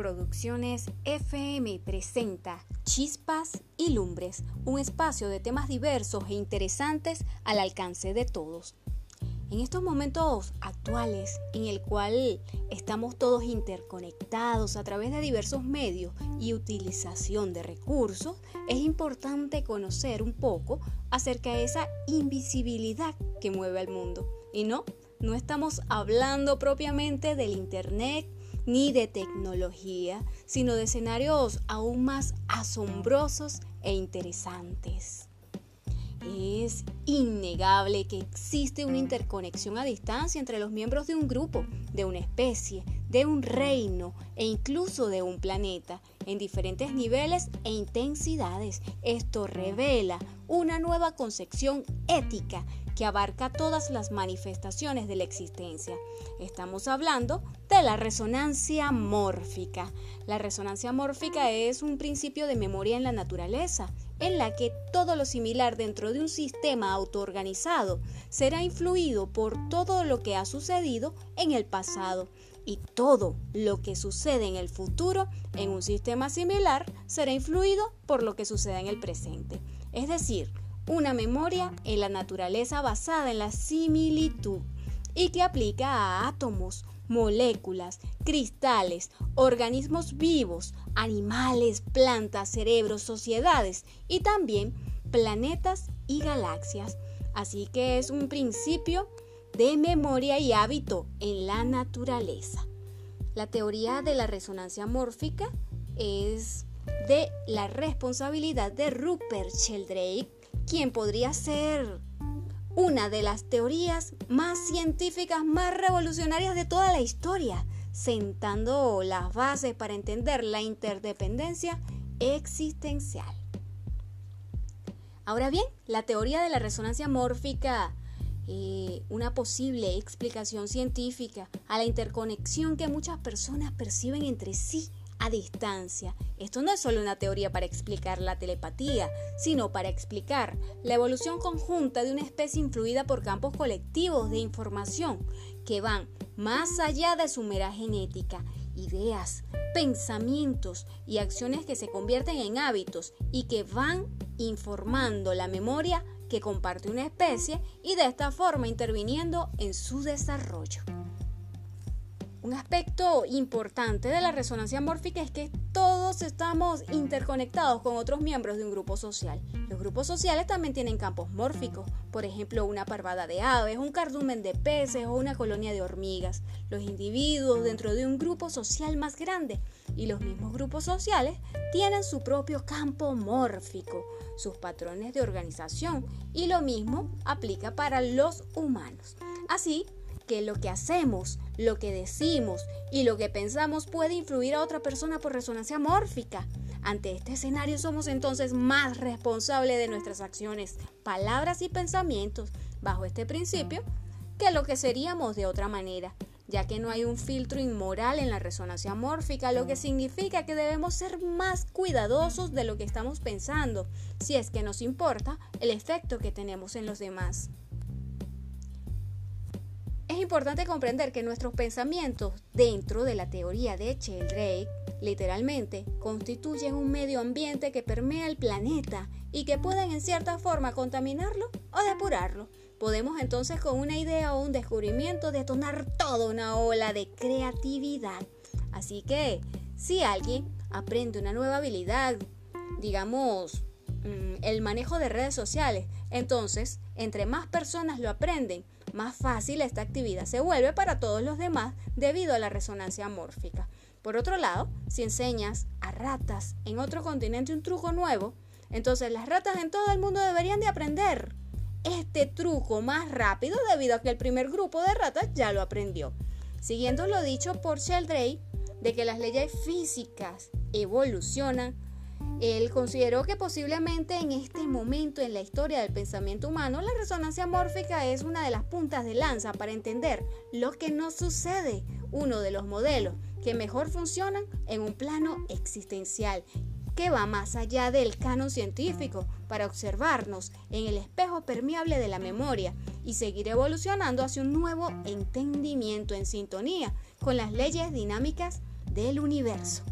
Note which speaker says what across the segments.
Speaker 1: Producciones FM presenta Chispas y Lumbres, un espacio de temas diversos e interesantes al alcance de todos. En estos momentos actuales, en el cual estamos todos interconectados a través de diversos medios y utilización de recursos, es importante conocer un poco acerca de esa invisibilidad que mueve al mundo. Y no, no estamos hablando propiamente del Internet, ni de tecnología, sino de escenarios aún más asombrosos e interesantes. Es innegable que existe una interconexión a distancia entre los miembros de un grupo, de una especie, de un reino e incluso de un planeta, en diferentes niveles e intensidades. Esto revela una nueva concepción ética que abarca todas las manifestaciones de la existencia. Estamos hablando de la resonancia mórfica. La resonancia mórfica es un principio de memoria en la naturaleza, en la que todo lo similar dentro de un sistema autoorganizado será influido por todo lo que ha sucedido en el pasado y todo lo que sucede en el futuro en un sistema similar será influido por lo que sucede en el presente. Es decir, una memoria en la naturaleza basada en la similitud y que aplica a átomos, moléculas, cristales, organismos vivos, animales, plantas, cerebros, sociedades y también planetas y galaxias. Así que es un principio de memoria y hábito en la naturaleza. La teoría de la resonancia mórfica es de la responsabilidad de Rupert Sheldrake quien podría ser una de las teorías más científicas, más revolucionarias de toda la historia, sentando las bases para entender la interdependencia existencial. Ahora bien, la teoría de la resonancia mórfica, eh, una posible explicación científica a la interconexión que muchas personas perciben entre sí a distancia. Esto no es solo una teoría para explicar la telepatía, sino para explicar la evolución conjunta de una especie influida por campos colectivos de información que van más allá de su mera genética, ideas, pensamientos y acciones que se convierten en hábitos y que van informando la memoria que comparte una especie y de esta forma interviniendo en su desarrollo. Un aspecto importante de la resonancia mórfica es que todos estamos interconectados con otros miembros de un grupo social. Los grupos sociales también tienen campos mórficos, por ejemplo, una parvada de aves, un cardumen de peces o una colonia de hormigas. Los individuos dentro de un grupo social más grande y los mismos grupos sociales tienen su propio campo mórfico, sus patrones de organización y lo mismo aplica para los humanos. Así, que lo que hacemos, lo que decimos y lo que pensamos puede influir a otra persona por resonancia mórfica. Ante este escenario somos entonces más responsables de nuestras acciones, palabras y pensamientos bajo este principio que lo que seríamos de otra manera, ya que no hay un filtro inmoral en la resonancia mórfica, lo que significa que debemos ser más cuidadosos de lo que estamos pensando, si es que nos importa el efecto que tenemos en los demás. Importante comprender que nuestros pensamientos dentro de la teoría de Sheldrake literalmente constituyen un medio ambiente que permea el planeta y que pueden en cierta forma contaminarlo o depurarlo. Podemos entonces con una idea o un descubrimiento detonar toda una ola de creatividad. Así que si alguien aprende una nueva habilidad, digamos mm, el manejo de redes sociales, entonces entre más personas lo aprenden, más fácil esta actividad se vuelve para todos los demás debido a la resonancia mórfica. Por otro lado, si enseñas a ratas en otro continente un truco nuevo, entonces las ratas en todo el mundo deberían de aprender este truco más rápido debido a que el primer grupo de ratas ya lo aprendió. Siguiendo lo dicho por Sheldrake de que las leyes físicas evolucionan él consideró que posiblemente en este momento en la historia del pensamiento humano la resonancia mórfica es una de las puntas de lanza para entender lo que nos sucede, uno de los modelos que mejor funcionan en un plano existencial que va más allá del canon científico para observarnos en el espejo permeable de la memoria y seguir evolucionando hacia un nuevo entendimiento en sintonía con las leyes dinámicas del universo.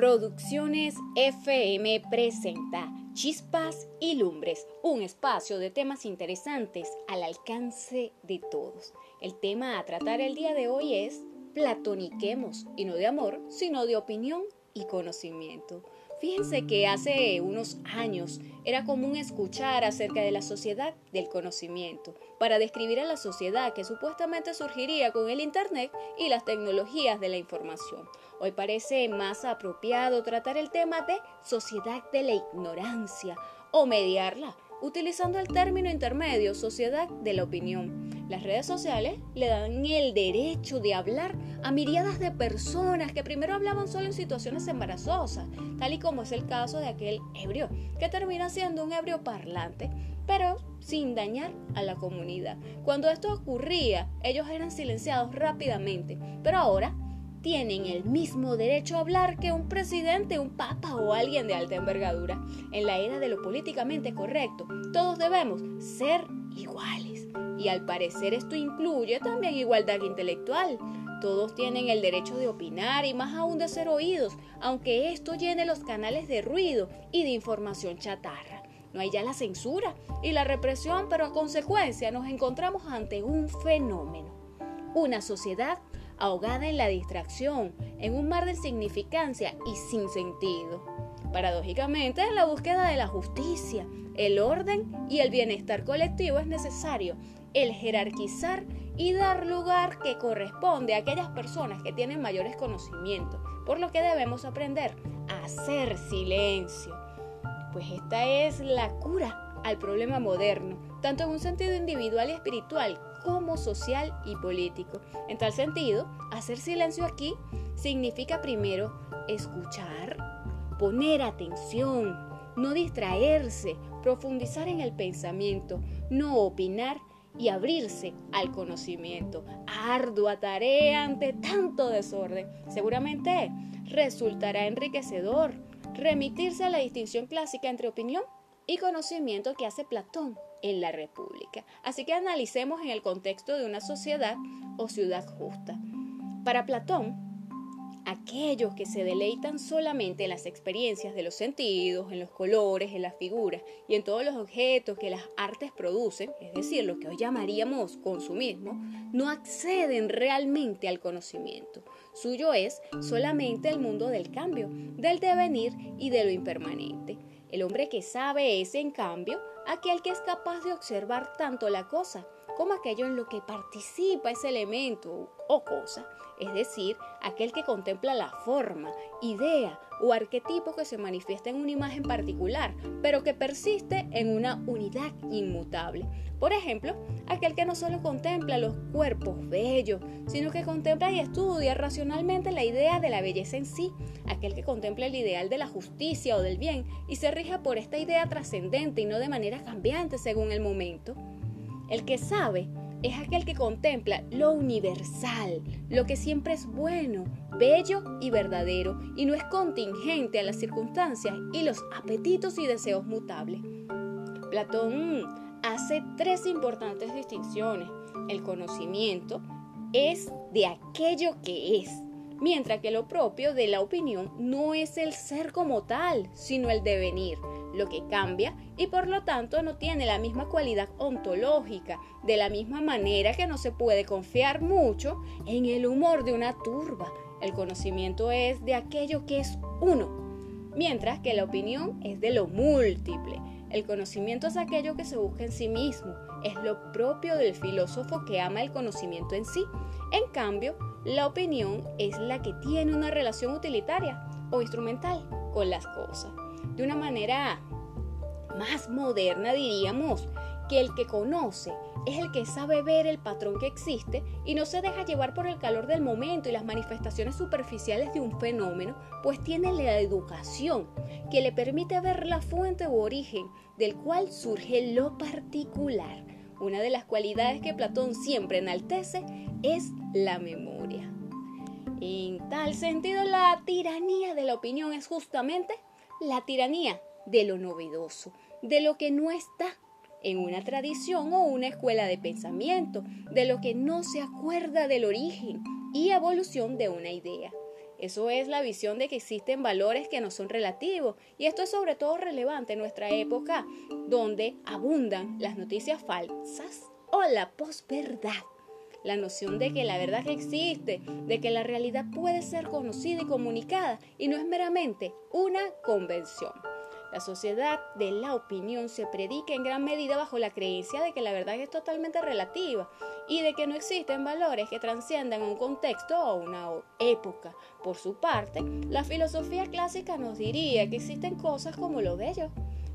Speaker 1: Producciones FM presenta Chispas y Lumbres, un espacio de temas interesantes al alcance de todos. El tema a tratar el día de hoy es Platoniquemos, y no de amor, sino de opinión y conocimiento. Fíjense que hace unos años era común escuchar acerca de la sociedad del conocimiento para describir a la sociedad que supuestamente surgiría con el Internet y las tecnologías de la información. Hoy parece más apropiado tratar el tema de sociedad de la ignorancia o mediarla utilizando el término intermedio sociedad de la opinión. Las redes sociales le dan el derecho de hablar a miriadas de personas que primero hablaban solo en situaciones embarazosas, tal y como es el caso de aquel ebrio, que termina siendo un ebrio parlante, pero sin dañar a la comunidad. Cuando esto ocurría, ellos eran silenciados rápidamente, pero ahora tienen el mismo derecho a hablar que un presidente, un papa o alguien de alta envergadura. En la era de lo políticamente correcto, todos debemos ser iguales. Y al parecer esto incluye también igualdad intelectual. Todos tienen el derecho de opinar y más aún de ser oídos, aunque esto llene los canales de ruido y de información chatarra. No hay ya la censura y la represión, pero a consecuencia nos encontramos ante un fenómeno. Una sociedad ahogada en la distracción, en un mar de significancia y sin sentido. Paradójicamente, en la búsqueda de la justicia, el orden y el bienestar colectivo es necesario el jerarquizar y dar lugar que corresponde a aquellas personas que tienen mayores conocimientos, por lo que debemos aprender a hacer silencio. Pues esta es la cura al problema moderno, tanto en un sentido individual y espiritual como social y político. En tal sentido, hacer silencio aquí significa primero escuchar, poner atención, no distraerse, profundizar en el pensamiento, no opinar y abrirse al conocimiento. Ardua tarea ante tanto desorden. Seguramente resultará enriquecedor remitirse a la distinción clásica entre opinión y conocimiento que hace Platón en la República. Así que analicemos en el contexto de una sociedad o ciudad justa. Para Platón, aquellos que se deleitan solamente en las experiencias de los sentidos, en los colores, en las figuras y en todos los objetos que las artes producen, es decir, lo que hoy llamaríamos consumismo, no acceden realmente al conocimiento. Suyo es solamente el mundo del cambio, del devenir y de lo impermanente. El hombre que sabe es, en cambio, aquel que es capaz de observar tanto la cosa como aquello en lo que participa ese elemento o cosa, es decir, aquel que contempla la forma, idea o arquetipo que se manifiesta en una imagen particular, pero que persiste en una unidad inmutable. Por ejemplo, aquel que no solo contempla los cuerpos bellos, sino que contempla y estudia racionalmente la idea de la belleza en sí, aquel que contempla el ideal de la justicia o del bien y se rija por esta idea trascendente y no de manera cambiante según el momento. El que sabe es aquel que contempla lo universal, lo que siempre es bueno, bello y verdadero, y no es contingente a las circunstancias y los apetitos y deseos mutables. Platón hace tres importantes distinciones. El conocimiento es de aquello que es, mientras que lo propio de la opinión no es el ser como tal, sino el devenir, lo que cambia y por lo tanto no tiene la misma cualidad ontológica, de la misma manera que no se puede confiar mucho en el humor de una turba. El conocimiento es de aquello que es uno, mientras que la opinión es de lo múltiple. El conocimiento es aquello que se busca en sí mismo, es lo propio del filósofo que ama el conocimiento en sí. En cambio, la opinión es la que tiene una relación utilitaria o instrumental con las cosas. De una manera más moderna diríamos que el que conoce es el que sabe ver el patrón que existe y no se deja llevar por el calor del momento y las manifestaciones superficiales de un fenómeno, pues tiene la educación que le permite ver la fuente u origen del cual surge lo particular. Una de las cualidades que Platón siempre enaltece es la memoria. En tal sentido, la tiranía de la opinión es justamente la tiranía de lo novedoso, de lo que no está en una tradición o una escuela de pensamiento, de lo que no se acuerda del origen y evolución de una idea. Eso es la visión de que existen valores que no son relativos y esto es sobre todo relevante en nuestra época donde abundan las noticias falsas o la posverdad. La noción de que la verdad existe, de que la realidad puede ser conocida y comunicada y no es meramente una convención. La sociedad de la opinión se predica en gran medida bajo la creencia de que la verdad es totalmente relativa y de que no existen valores que trasciendan un contexto o una época. Por su parte, la filosofía clásica nos diría que existen cosas como lo bello,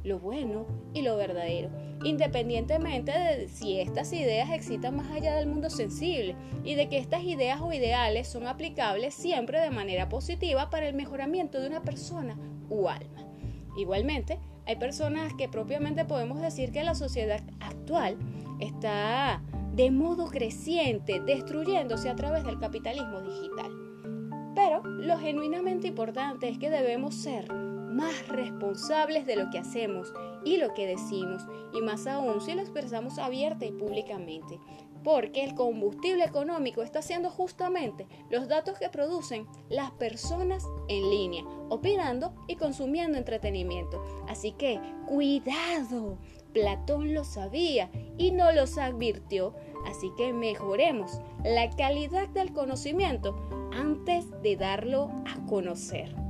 Speaker 1: lo bueno y lo verdadero, independientemente de si estas ideas existan más allá del mundo sensible y de que estas ideas o ideales son aplicables siempre de manera positiva para el mejoramiento de una persona u alma. Igualmente, hay personas que propiamente podemos decir que la sociedad actual está de modo creciente destruyéndose a través del capitalismo digital. Pero lo genuinamente importante es que debemos ser más responsables de lo que hacemos y lo que decimos, y más aún si lo expresamos abierta y públicamente, porque el combustible económico está siendo justamente los datos que producen las personas en línea, opinando y consumiendo entretenimiento. Así que cuidado, Platón lo sabía y no los advirtió, así que mejoremos la calidad del conocimiento antes de darlo a conocer.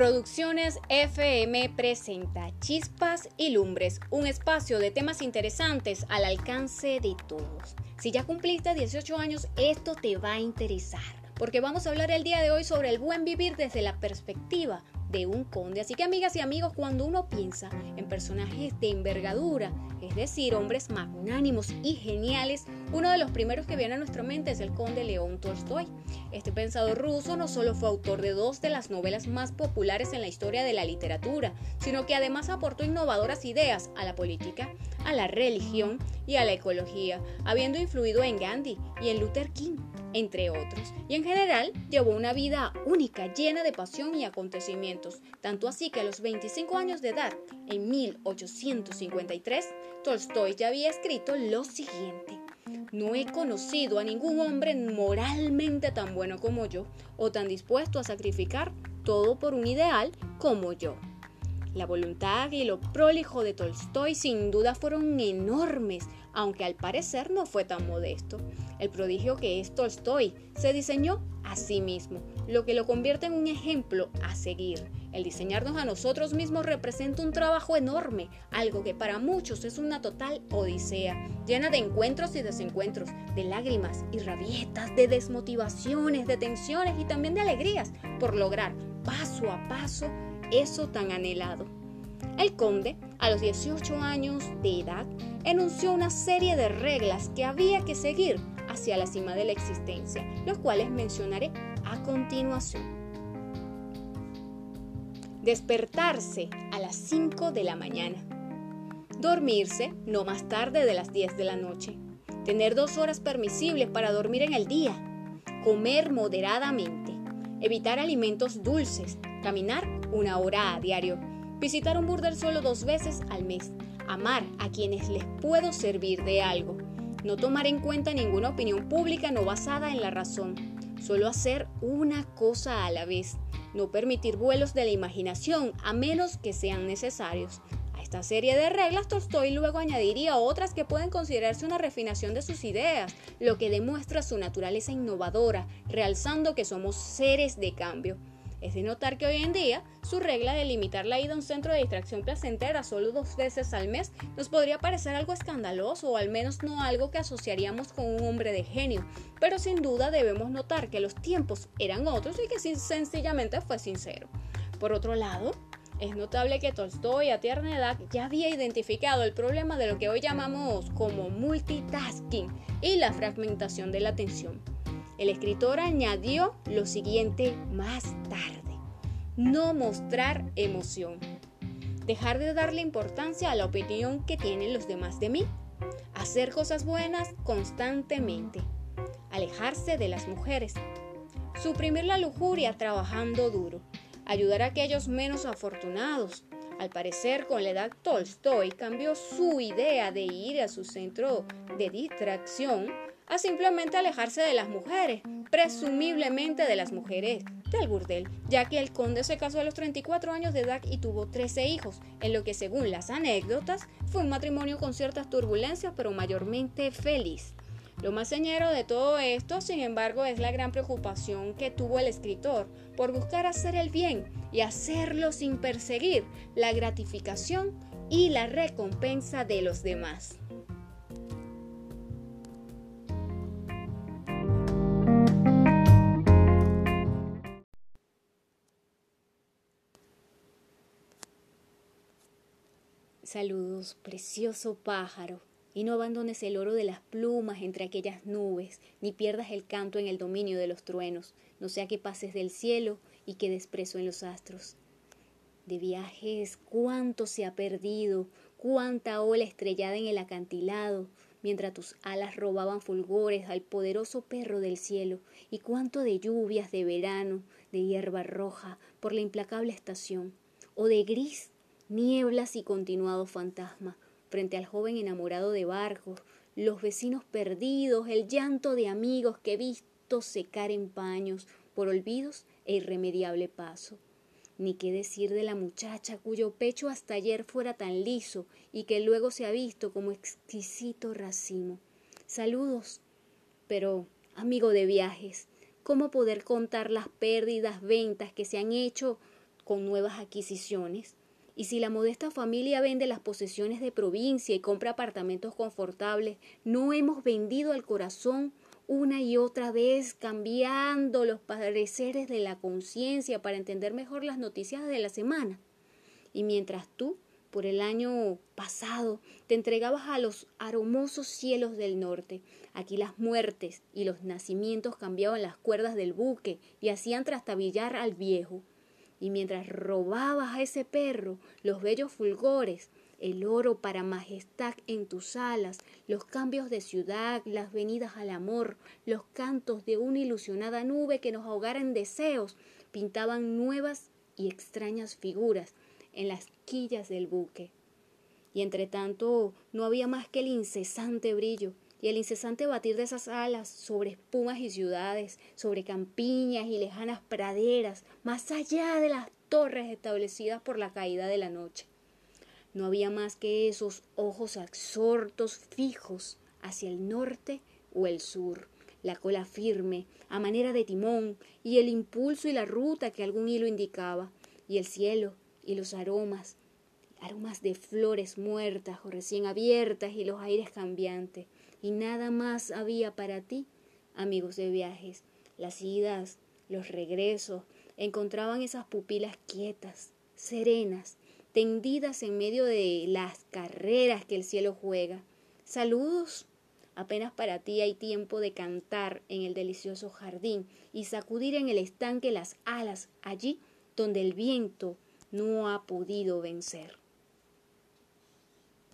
Speaker 1: Producciones FM presenta Chispas y Lumbres, un espacio de temas interesantes al alcance de todos. Si ya cumpliste 18 años, esto te va a interesar, porque vamos a hablar el día de hoy sobre el buen vivir desde la perspectiva de un conde. Así que amigas y amigos, cuando uno piensa en personajes de envergadura, es decir, hombres magnánimos y geniales, uno de los primeros que viene a nuestra mente es el conde León Tolstoy. Este pensador ruso no solo fue autor de dos de las novelas más populares en la historia de la literatura, sino que además aportó innovadoras ideas a la política, a la religión y a la ecología, habiendo influido en Gandhi y en Luther King entre otros, y en general llevó una vida única, llena de pasión y acontecimientos, tanto así que a los 25 años de edad, en 1853, Tolstoy ya había escrito lo siguiente. No he conocido a ningún hombre moralmente tan bueno como yo, o tan dispuesto a sacrificar todo por un ideal como yo. La voluntad y lo prolijo de Tolstoy sin duda fueron enormes, aunque al parecer no fue tan modesto. El prodigio que es Tolstoy se diseñó a sí mismo, lo que lo convierte en un ejemplo a seguir. El diseñarnos a nosotros mismos representa un trabajo enorme, algo que para muchos es una total odisea, llena de encuentros y desencuentros, de lágrimas y rabietas, de desmotivaciones, de tensiones y también de alegrías por lograr paso a paso eso tan anhelado. El conde, a los 18 años de edad, enunció una serie de reglas que había que seguir hacia la cima de la existencia, los cuales mencionaré a continuación. Despertarse a las 5 de la mañana. Dormirse no más tarde de las 10 de la noche. Tener dos horas permisibles para dormir en el día. Comer moderadamente. Evitar alimentos dulces. Caminar una hora a diario. Visitar un burdel solo dos veces al mes. Amar a quienes les puedo servir de algo. No tomar en cuenta ninguna opinión pública no basada en la razón. Solo hacer una cosa a la vez. No permitir vuelos de la imaginación a menos que sean necesarios. A esta serie de reglas Tolstoy luego añadiría otras que pueden considerarse una refinación de sus ideas, lo que demuestra su naturaleza innovadora, realzando que somos seres de cambio. Es de notar que hoy en día su regla de limitar la ida a un centro de distracción placentera solo dos veces al mes nos podría parecer algo escandaloso o al menos no algo que asociaríamos con un hombre de genio, pero sin duda debemos notar que los tiempos eran otros y que sencillamente fue sincero. Por otro lado, es notable que Tolstoy a tierna edad ya había identificado el problema de lo que hoy llamamos como multitasking y la fragmentación de la atención. El escritor añadió lo siguiente más tarde. No mostrar emoción. Dejar de darle importancia a la opinión que tienen los demás de mí. Hacer cosas buenas constantemente. Alejarse de las mujeres. Suprimir la lujuria trabajando duro. Ayudar a aquellos menos afortunados. Al parecer, con la edad Tolstoy cambió su idea de ir a su centro de distracción a simplemente alejarse de las mujeres, presumiblemente de las mujeres del burdel, ya que el conde se casó a los 34 años de edad y tuvo 13 hijos, en lo que según las anécdotas fue un matrimonio con ciertas turbulencias pero mayormente feliz. Lo más señero de todo esto, sin embargo, es la gran preocupación que tuvo el escritor por buscar hacer el bien y hacerlo sin perseguir la gratificación y la recompensa de los demás. Saludos, precioso pájaro, y no abandones el oro de las plumas entre aquellas nubes, ni pierdas el canto en el dominio de los truenos, no sea que pases del cielo y quedes preso en los astros. De viajes, cuánto se ha perdido, cuánta ola estrellada en el acantilado, mientras tus alas robaban fulgores al poderoso perro del cielo, y cuánto de lluvias de verano, de hierba roja por la implacable estación, o de gris nieblas y continuado fantasma, frente al joven enamorado de barcos, los vecinos perdidos, el llanto de amigos que he visto secar en paños por olvidos e irremediable paso. Ni qué decir de la muchacha cuyo pecho hasta ayer fuera tan liso y que luego se ha visto como exquisito racimo. Saludos. Pero, amigo de viajes, ¿cómo poder contar las pérdidas ventas que se han hecho con nuevas adquisiciones? Y si la modesta familia vende las posesiones de provincia y compra apartamentos confortables, no hemos vendido el corazón una y otra vez, cambiando los pareceres de la conciencia para entender mejor las noticias de la semana. Y mientras tú, por el año pasado, te entregabas a los aromosos cielos del norte, aquí las muertes y los nacimientos cambiaban las cuerdas del buque y hacían trastabillar al viejo y mientras robabas a ese perro los bellos fulgores, el oro para majestad en tus alas, los cambios de ciudad, las venidas al amor, los cantos de una ilusionada nube que nos ahogara en deseos, pintaban nuevas y extrañas figuras en las quillas del buque. Y entre tanto no había más que el incesante brillo y el incesante batir de esas alas sobre espumas y ciudades, sobre campiñas y lejanas praderas, más allá de las torres establecidas por la caída de la noche. No había más que esos ojos absortos fijos hacia el norte o el sur, la cola firme, a manera de timón, y el impulso y la ruta que algún hilo indicaba, y el cielo y los aromas, aromas de flores muertas o recién abiertas y los aires cambiantes, y nada más había para ti, amigos de viajes. Las idas, los regresos, encontraban esas pupilas quietas, serenas, tendidas en medio de las carreras que el cielo juega. Saludos. Apenas para ti hay tiempo de cantar en el delicioso jardín y sacudir en el estanque las alas allí donde el viento no ha podido vencer.